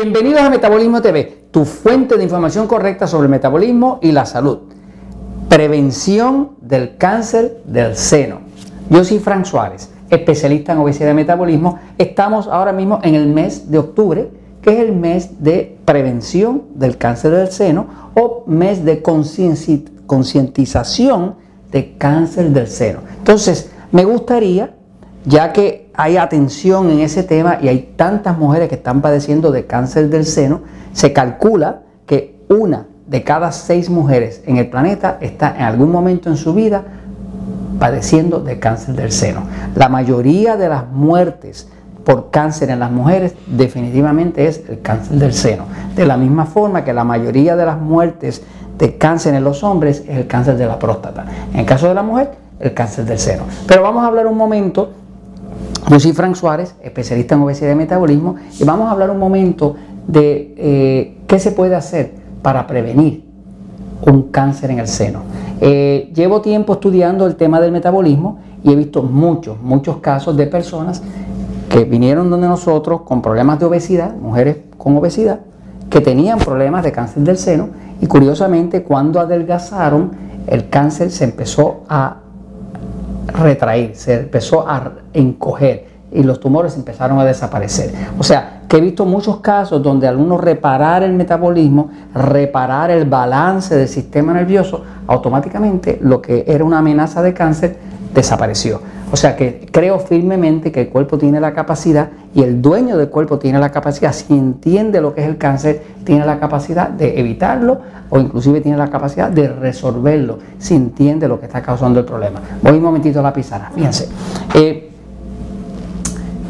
Bienvenidos a Metabolismo TV, tu fuente de información correcta sobre el metabolismo y la salud. Prevención del cáncer del seno. Yo soy Frank Suárez, especialista en obesidad y metabolismo. Estamos ahora mismo en el mes de octubre, que es el mes de prevención del cáncer del seno o mes de concientización de cáncer del seno. Entonces, me gustaría ya que hay atención en ese tema y hay tantas mujeres que están padeciendo de cáncer del seno, se calcula que una de cada seis mujeres en el planeta está en algún momento en su vida padeciendo de cáncer del seno. La mayoría de las muertes por cáncer en las mujeres definitivamente es el cáncer del seno. De la misma forma que la mayoría de las muertes de cáncer en los hombres es el cáncer de la próstata. En el caso de la mujer, el cáncer del seno. Pero vamos a hablar un momento yo soy Frank Suárez, especialista en obesidad y metabolismo, y vamos a hablar un momento de eh, qué se puede hacer para prevenir un cáncer en el seno. Eh, llevo tiempo estudiando el tema del metabolismo y he visto muchos, muchos casos de personas que vinieron donde nosotros con problemas de obesidad, mujeres con obesidad, que tenían problemas de cáncer del seno y curiosamente cuando adelgazaron el cáncer se empezó a retraer, se empezó a encoger y los tumores empezaron a desaparecer. O sea, que he visto muchos casos donde al uno reparar el metabolismo, reparar el balance del sistema nervioso, automáticamente lo que era una amenaza de cáncer desapareció. O sea que creo firmemente que el cuerpo tiene la capacidad y el dueño del cuerpo tiene la capacidad, si entiende lo que es el cáncer, tiene la capacidad de evitarlo o inclusive tiene la capacidad de resolverlo, si entiende lo que está causando el problema. Voy un momentito a la pizarra, fíjense. Eh,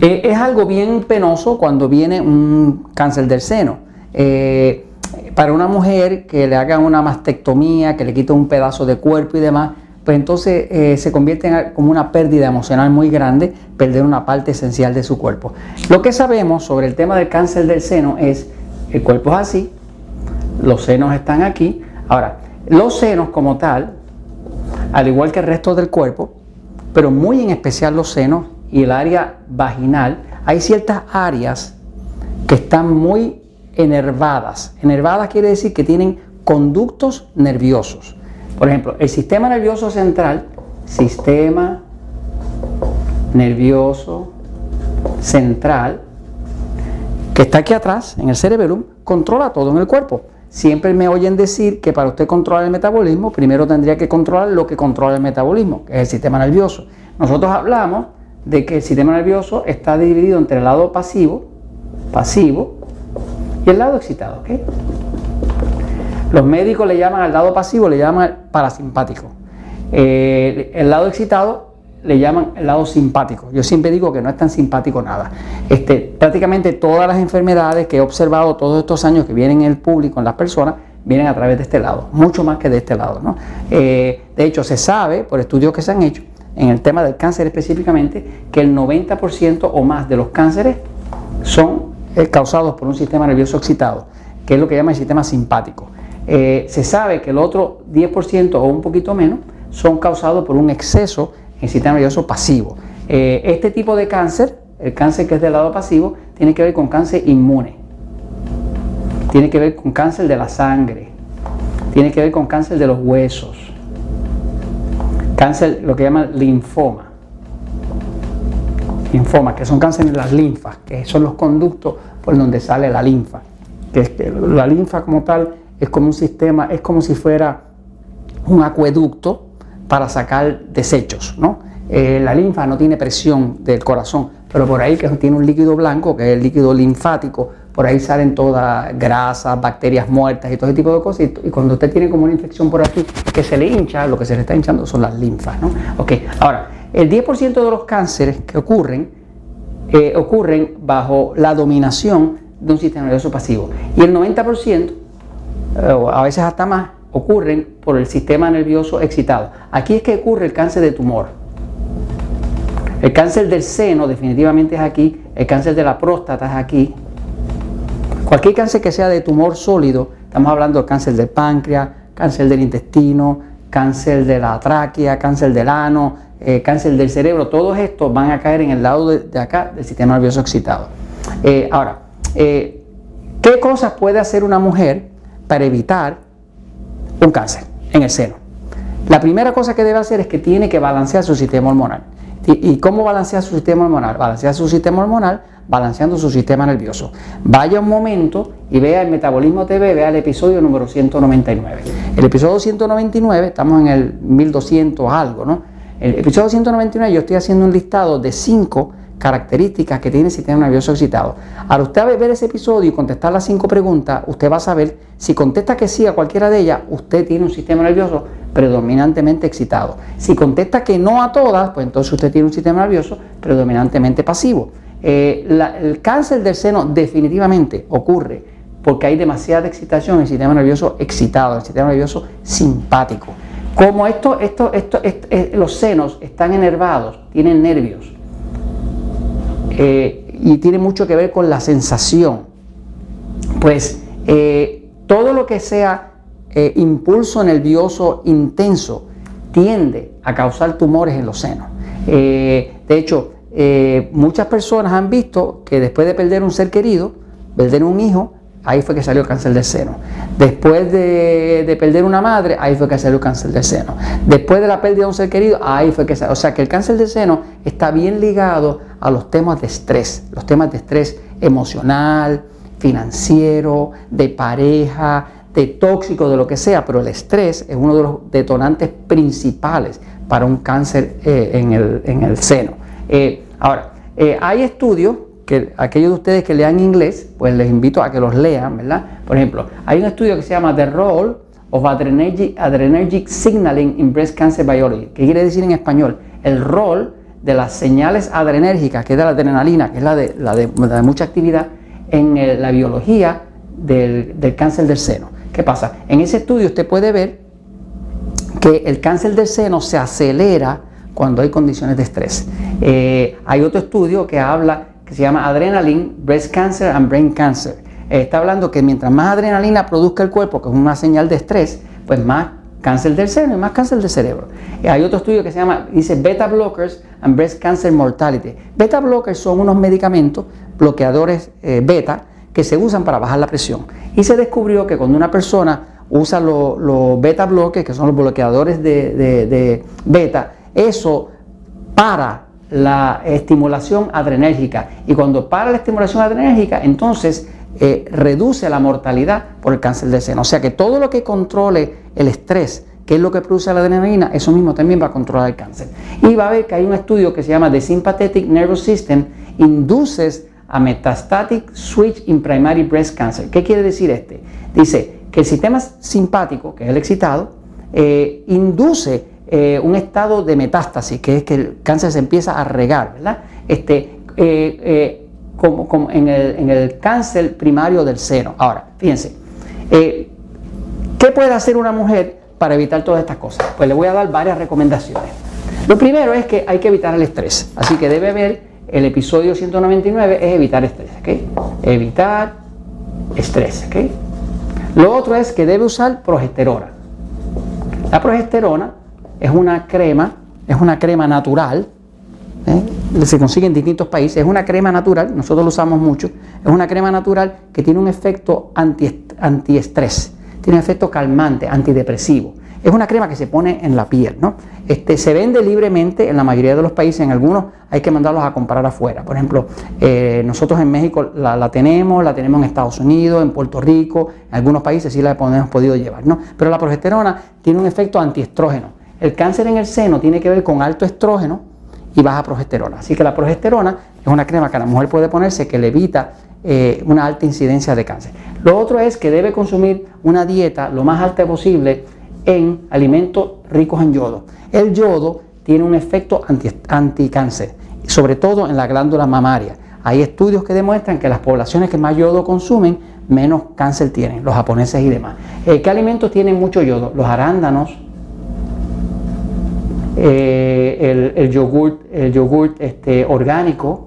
eh, es algo bien penoso cuando viene un cáncer del seno. Eh, para una mujer que le hagan una mastectomía, que le quite un pedazo de cuerpo y demás, pues entonces eh, se convierte en como una pérdida emocional muy grande, perder una parte esencial de su cuerpo. Lo que sabemos sobre el tema del cáncer del seno es, el cuerpo es así, los senos están aquí. Ahora, los senos como tal, al igual que el resto del cuerpo, pero muy en especial los senos y el área vaginal, hay ciertas áreas que están muy enervadas. Enervadas quiere decir que tienen conductos nerviosos. Por ejemplo, el sistema nervioso central, sistema nervioso central, que está aquí atrás, en el cerebelo, controla todo en el cuerpo. Siempre me oyen decir que para usted controlar el metabolismo, primero tendría que controlar lo que controla el metabolismo, que es el sistema nervioso. Nosotros hablamos de que el sistema nervioso está dividido entre el lado pasivo, pasivo, y el lado excitado. ¿okay? Los médicos le llaman al lado pasivo, le llaman parasimpático. Eh, el lado excitado le llaman el lado simpático. Yo siempre digo que no es tan simpático nada. Este, prácticamente todas las enfermedades que he observado todos estos años que vienen en el público, en las personas, vienen a través de este lado, mucho más que de este lado. ¿no? Eh, de hecho, se sabe por estudios que se han hecho en el tema del cáncer específicamente que el 90% o más de los cánceres son eh, causados por un sistema nervioso excitado, que es lo que llama el sistema simpático. Eh, se sabe que el otro 10% o un poquito menos son causados por un exceso en el sistema nervioso pasivo. Eh, este tipo de cáncer, el cáncer que es del lado pasivo, tiene que ver con cáncer inmune, tiene que ver con cáncer de la sangre, tiene que ver con cáncer de los huesos, cáncer, lo que llaman linfoma, linfoma, que son cánceres de las linfas, que son los conductos por donde sale la linfa, que, la linfa como tal es como un sistema, es como si fuera un acueducto para sacar desechos, ¿no? Eh, la linfa no tiene presión del corazón, pero por ahí que tiene un líquido blanco, que es el líquido linfático, por ahí salen todas grasas, bacterias muertas y todo ese tipo de cosas. Y, cuando usted tiene como una infección por aquí que se le hincha, lo que se le está hinchando son las linfas, ¿no? Ok, ahora, el 10% de los cánceres que ocurren, eh, ocurren bajo la dominación de un sistema nervioso pasivo. Y el 90% o a veces hasta más, ocurren por el sistema nervioso excitado. Aquí es que ocurre el cáncer de tumor. El cáncer del seno definitivamente es aquí, el cáncer de la próstata es aquí. Cualquier cáncer que sea de tumor sólido, estamos hablando del cáncer del páncreas, cáncer del intestino, cáncer de la tráquea, cáncer del ano, eh, cáncer del cerebro, todos estos van a caer en el lado de, acá del sistema nervioso excitado. Eh, ahora, eh, ¿Qué cosas puede hacer una mujer para evitar un cáncer en el seno? La primera cosa que debe hacer es que tiene que balancear su sistema hormonal. ¿Y cómo balancear su sistema hormonal? Balancear su sistema hormonal balanceando su sistema nervioso. Vaya un momento y vea el Metabolismo TV, vea el episodio número 199. El episodio 199, estamos en el 1200 algo, ¿no? El episodio 199 yo estoy haciendo un listado de 5 características que tiene el sistema nervioso excitado. Al usted ver ese episodio y contestar las cinco preguntas, usted va a saber si contesta que sí a cualquiera de ellas, usted tiene un sistema nervioso predominantemente excitado. Si contesta que no a todas, pues entonces usted tiene un sistema nervioso predominantemente pasivo. Eh, el cáncer del seno definitivamente ocurre porque hay demasiada excitación en el sistema nervioso excitado, el sistema nervioso simpático. Como esto, esto, esto, eh, los senos están enervados, tienen nervios, eh, y tiene mucho que ver con la sensación. Pues eh, todo lo que sea eh, impulso nervioso intenso tiende a causar tumores en los senos. de hecho, muchas personas han visto que después de perder un ser querido, perder un hijo, ahí fue que salió el cáncer del seno. Después de, perder una madre, ahí fue que salió el cáncer del seno. Después de la pérdida de un ser querido, ahí fue que salió. O sea que el cáncer del seno está bien ligado a los temas de estrés, los temas de estrés emocional, financiero, de pareja, de tóxico, de lo que sea, pero el estrés es uno de los detonantes principales para un cáncer eh, en, el, seno. Eh, ahora, eh, hay estudios que aquellos de ustedes que lean inglés, pues les invito a que los lean, ¿verdad? Por ejemplo, hay un estudio que se llama The Role of Adrenergic, Signaling in Breast Cancer Biology, que quiere decir en español el rol de las señales adrenérgicas, que es de la adrenalina, que es la de, la de, mucha actividad, en la biología del, cáncer del seno. ¿Qué pasa? En ese estudio usted puede ver que el cáncer del seno se acelera cuando hay condiciones de estrés. Eh, hay otro estudio que habla se llama Adrenaline, Breast Cancer and Brain Cancer. Eh, está hablando que mientras más adrenalina produzca el cuerpo, que es una señal de estrés, pues más cáncer del seno y más cáncer del cerebro. Eh, hay otro estudio que se llama, dice Beta Blockers and Breast Cancer Mortality. Beta Blockers son unos medicamentos, bloqueadores eh, beta, que se usan para bajar la presión. Y se descubrió que cuando una persona usa los beta blockers, que son los bloqueadores de beta, eso para la estimulación adrenérgica. Y cuando para la estimulación adrenérgica, entonces eh, reduce la mortalidad por el cáncer de seno. O sea que todo lo que controle el estrés, que es lo que produce la adrenalina, eso mismo también va a controlar el cáncer. Y va a ver que hay un estudio que se llama The Sympathetic Nervous System Induces a Metastatic Switch in Primary Breast Cancer. ¿Qué quiere decir este? Dice que el sistema simpático, que es el excitado, eh, induce eh, un estado de metástasis, que es que el cáncer se empieza a regar, ¿verdad? Este, eh, eh, como, en, el, cáncer primario del seno. Ahora, fíjense, ¿qué puede hacer una mujer para evitar todas estas cosas? Pues le voy a dar varias recomendaciones. Lo primero es que hay que evitar el estrés, así que debe ver el episodio 199 es evitar estrés, ¿ok? Evitar estrés, ¿ok? Lo otro es que debe usar progesterona. La progesterona es una crema, es una crema natural, ¿eh? se consigue en distintos países, es una crema natural, nosotros lo usamos mucho, es una crema natural que tiene un efecto anti, antiestrés, tiene un efecto calmante, antidepresivo. Es una crema que se pone en la piel, ¿no? Este, se vende libremente en la mayoría de los países, en algunos hay que mandarlos a comprar afuera. Por ejemplo, eh, nosotros en México la, tenemos, la tenemos en Estados Unidos, en Puerto Rico, en algunos países sí la hemos podido llevar, ¿no? Pero la progesterona tiene un efecto antiestrógeno el cáncer en el seno tiene que ver con alto estrógeno y baja progesterona. Así que la progesterona es una crema que la mujer puede ponerse que le evita eh, una alta incidencia de cáncer. Lo otro es que debe consumir una dieta lo más alta posible en alimentos ricos en yodo. El yodo tiene un efecto anticáncer, sobre todo en la glándula mamaria. Hay estudios que demuestran que las poblaciones que más yodo consumen, menos cáncer tienen, los japoneses y demás. Eh, ¿Qué alimentos tienen mucho yodo? Los arándanos, eh, el, el, yogurt, el yogurt este, orgánico,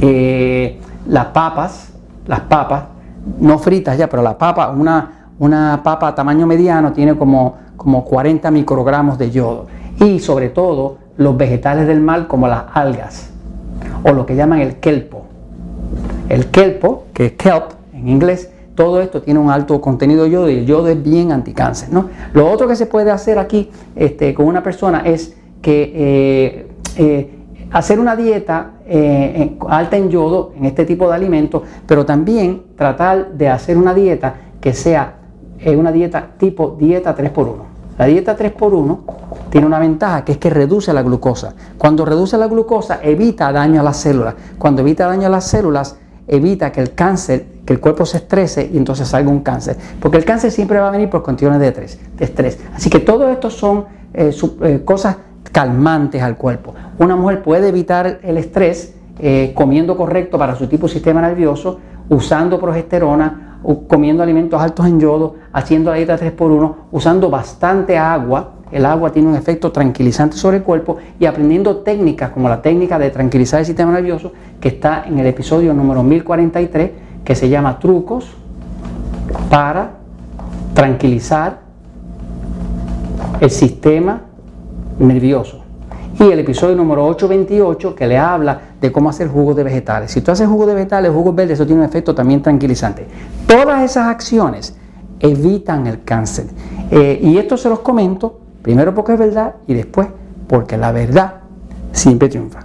eh, las papas, las papas, no fritas ya, pero la papa, una, una papa a tamaño mediano tiene como, como 40 microgramos de yodo. Y sobre todo los vegetales del mar como las algas o lo que llaman el kelpo. El kelpo, que es kelp en inglés. Todo esto tiene un alto contenido de yodo y el yodo es bien anticáncer. ¿no? Lo otro que se puede hacer aquí este, con una persona es que eh, eh, hacer una dieta eh, alta en yodo en este tipo de alimentos, pero también tratar de hacer una dieta que sea una dieta tipo dieta 3x1. La dieta 3x1 tiene una ventaja que es que reduce la glucosa. Cuando reduce la glucosa evita daño a las células. Cuando evita daño a las células evita que el cáncer, que el cuerpo se estrese y entonces salga un cáncer. Porque el cáncer siempre va a venir por condiciones de estrés. Así que todo esto son eh, eh, cosas calmantes al cuerpo. Una mujer puede evitar el estrés eh, comiendo correcto para su tipo de sistema nervioso, usando progesterona, comiendo alimentos altos en yodo, haciendo la dieta 3x1, usando bastante agua. El agua tiene un efecto tranquilizante sobre el cuerpo y aprendiendo técnicas como la técnica de tranquilizar el sistema nervioso que está en el episodio número 1043 que se llama Trucos para tranquilizar el sistema nervioso. Y el episodio número 828 que le habla de cómo hacer jugos de vegetales. Si tú haces jugos de vegetales, jugos verdes, eso tiene un efecto también tranquilizante. Todas esas acciones evitan el cáncer. Eh, y esto se los comento, primero porque es verdad y después porque la verdad siempre triunfa.